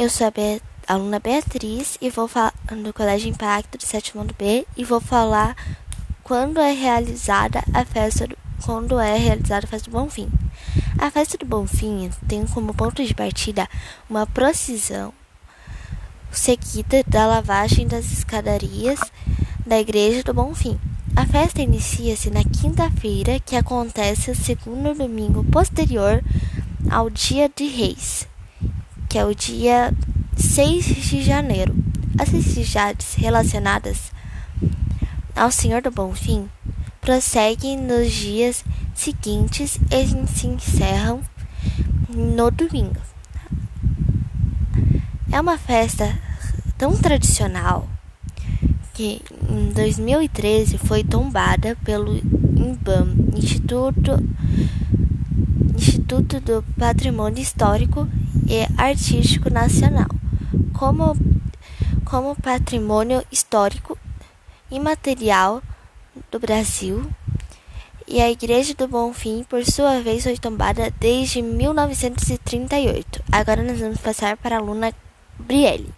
Eu sou a Be aluna Beatriz e vou falar do Colégio Impacto do sétimo ano B e vou falar quando é realizada a festa do, quando é realizada a festa do Bonfim. A festa do Bonfim tem como ponto de partida uma procissão seguida da lavagem das escadarias da Igreja do Bonfim. A festa inicia-se na quinta-feira, que acontece o segundo domingo posterior ao Dia de Reis, que é o dia 6 de janeiro. As festividades relacionadas ao Senhor do Bonfim prosseguem nos dias seguintes e se encerram no domingo. É uma festa tão tradicional que em 2013 foi tombada pelo INBAM, Instituto, Instituto do Patrimônio Histórico e Artístico Nacional como, como patrimônio histórico imaterial do Brasil. E a Igreja do Bonfim, por sua vez, foi tombada desde 1938. Agora nós vamos passar para a aluna Brielle.